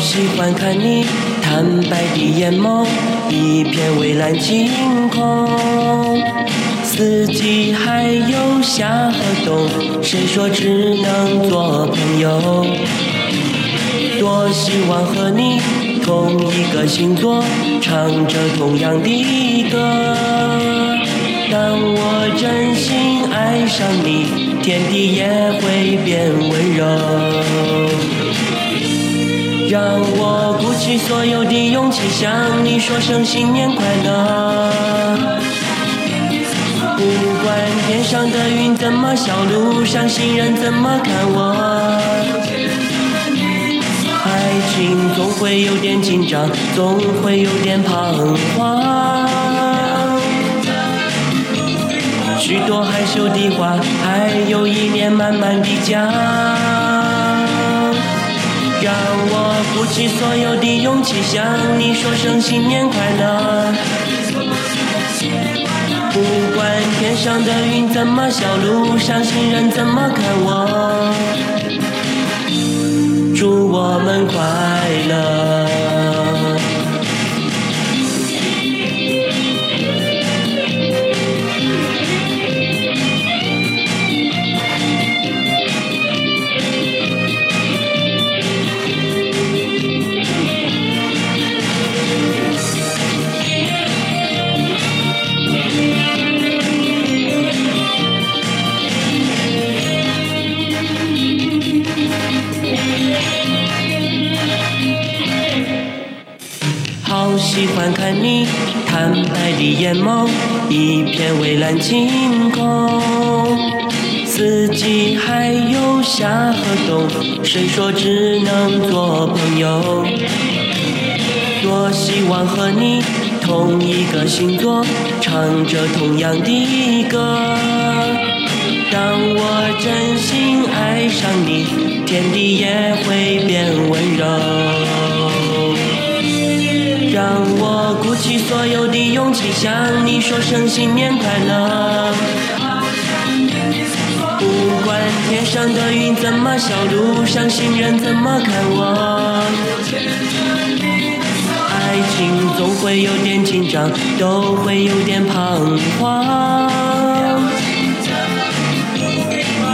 喜欢看你坦白的眼眸，一片蔚蓝晴空。四季还有夏和冬，谁说只能做朋友？多希望和你同一个星座，唱着同样的歌。当我真心爱上你，天地也会变温柔。让我鼓起所有的勇气，向你说声新年快乐。不管天上的云怎么笑，路上行人怎么看我，爱情总会有点紧张，总会有点彷徨。许多害羞的话，还有一年慢慢的讲。让我鼓起所有的勇气，向你说声新年快乐。不管天上的云怎么笑，路上行人怎么看我，祝我们快乐。好喜欢看你坦白的眼眸，一片蔚蓝晴空。四季还有夏和冬，谁说只能做朋友？多希望和你同一个星座，唱着同样的歌。当我真心爱上你，天地也会变温柔。鼓起所有的勇气，向你说声新年快乐。不管天上的云怎么笑，路上行人怎么看我，爱情总会有点紧张，都会有点彷徨。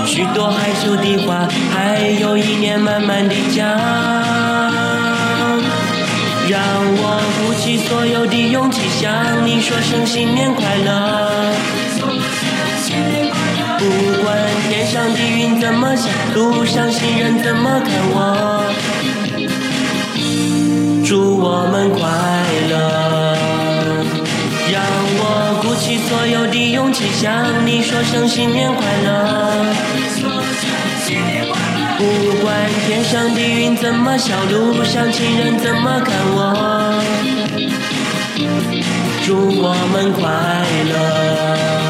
许多害羞的话，还有一年慢慢的讲。让我鼓起所有的勇气，向你说声新年快乐。不管天上的云怎么笑，路上行人怎么看我，祝我们快乐。让我鼓起所有的勇气，向你说声新年快乐。不管天上的云怎么笑路上行人怎么看我。祝我们快乐。